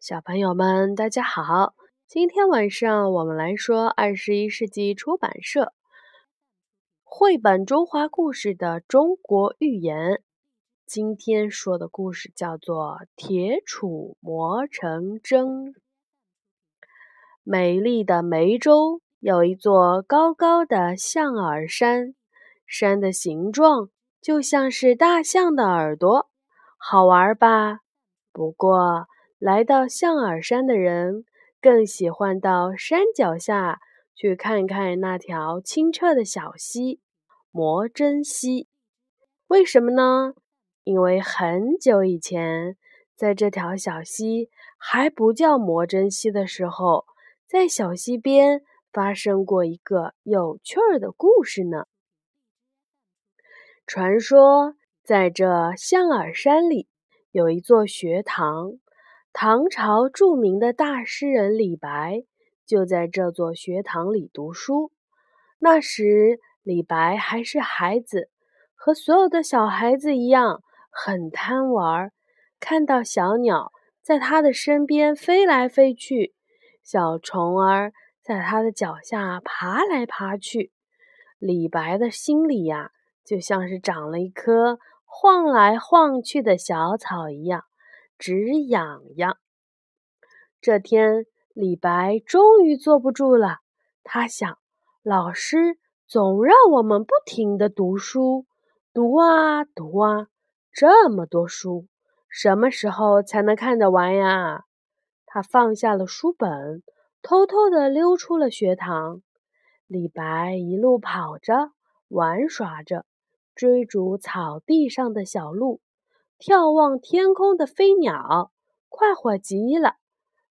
小朋友们，大家好！今天晚上我们来说二十一世纪出版社绘本《中华故事》的中国寓言。今天说的故事叫做《铁杵磨成针》。美丽的梅州有一座高高的象耳山，山的形状就像是大象的耳朵，好玩吧？不过。来到象耳山的人，更喜欢到山脚下去看看那条清澈的小溪——磨针溪。为什么呢？因为很久以前，在这条小溪还不叫磨针溪的时候，在小溪边发生过一个有趣儿的故事呢。传说，在这象耳山里有一座学堂。唐朝著名的大诗人李白就在这座学堂里读书。那时，李白还是孩子，和所有的小孩子一样，很贪玩。看到小鸟在他的身边飞来飞去，小虫儿在他的脚下爬来爬去，李白的心里呀，就像是长了一棵晃来晃去的小草一样。直痒痒。这天，李白终于坐不住了。他想，老师总让我们不停的读书，读啊读啊，这么多书，什么时候才能看得完呀？他放下了书本，偷偷的溜出了学堂。李白一路跑着，玩耍着，追逐草地上的小鹿。眺望天空的飞鸟，快活极了。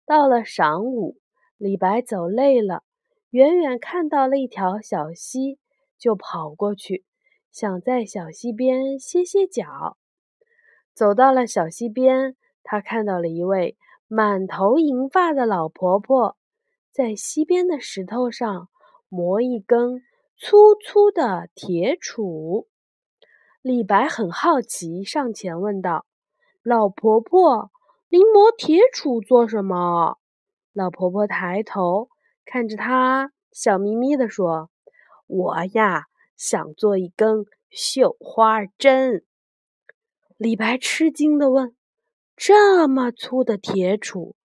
到了晌午，李白走累了，远远看到了一条小溪，就跑过去，想在小溪边歇歇脚。走到了小溪边，他看到了一位满头银发的老婆婆，在溪边的石头上磨一根粗粗的铁杵。李白很好奇，上前问道：“老婆婆，您磨铁杵做什么？”老婆婆抬头看着他，笑眯眯地说：“我呀，想做一根绣花针。”李白吃惊地问：“这么粗的铁杵，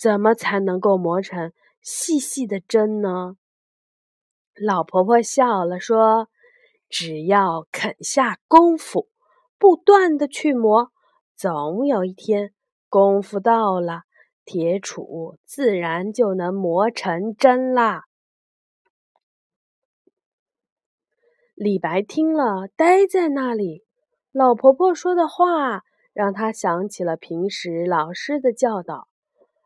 怎么才能够磨成细细的针呢？”老婆婆笑了说。只要肯下功夫，不断的去磨，总有一天功夫到了，铁杵自然就能磨成针啦。李白听了，呆在那里。老婆婆说的话，让他想起了平时老师的教导。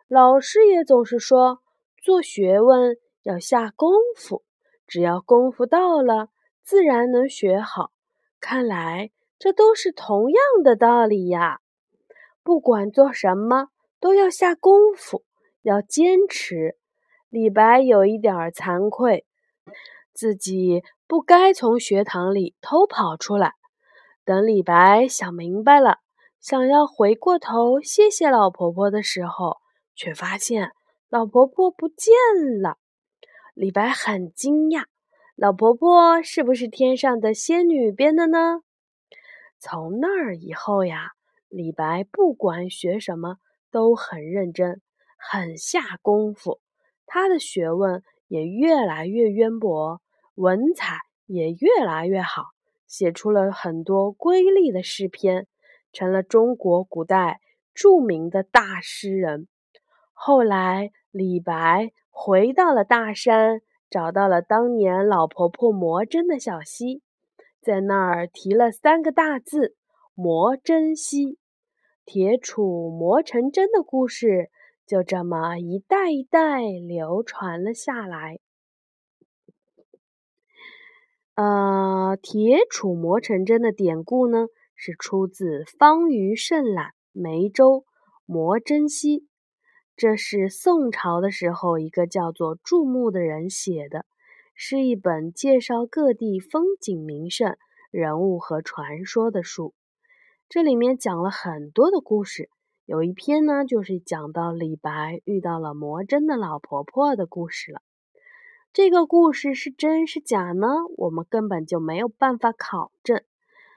老师也总是说，做学问要下功夫，只要功夫到了。自然能学好，看来这都是同样的道理呀。不管做什么，都要下功夫，要坚持。李白有一点惭愧，自己不该从学堂里偷跑出来。等李白想明白了，想要回过头谢谢老婆婆的时候，却发现老婆婆不见了。李白很惊讶。老婆婆是不是天上的仙女编的呢？从那儿以后呀，李白不管学什么都很认真，很下功夫。他的学问也越来越渊博，文采也越来越好，写出了很多瑰丽的诗篇，成了中国古代著名的大诗人。后来，李白回到了大山。找到了当年老婆婆磨针的小溪，在那儿提了三个大字“磨针溪”，铁杵磨成针的故事就这么一代一代流传了下来。呃，铁杵磨成针的典故呢，是出自方舆胜览《梅州磨针溪》。这是宋朝的时候，一个叫做注目的人写的，是一本介绍各地风景名胜、人物和传说的书。这里面讲了很多的故事，有一篇呢，就是讲到李白遇到了魔怔的老婆婆的故事了。这个故事是真是假呢？我们根本就没有办法考证。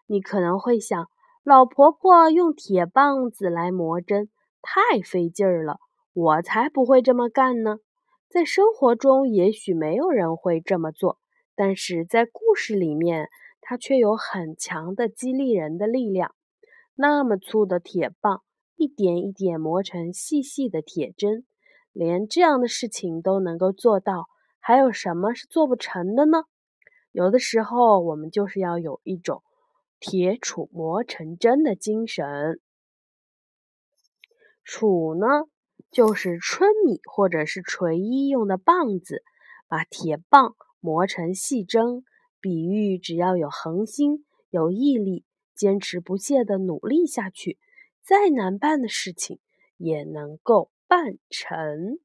你可能会想，老婆婆用铁棒子来磨针，太费劲儿了，我才不会这么干呢。在生活中，也许没有人会这么做，但是在故事里面，它却有很强的激励人的力量。那么粗的铁棒，一点一点磨成细细的铁针，连这样的事情都能够做到。还有什么是做不成的呢？有的时候，我们就是要有一种铁杵磨成针的精神。杵呢，就是春米或者是锤衣用的棒子，把铁棒磨成细针，比喻只要有恒心、有毅力、坚持不懈的努力下去，再难办的事情也能够办成。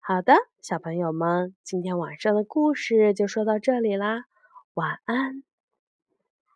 好的，小朋友们，今天晚上的故事就说到这里啦，晚安。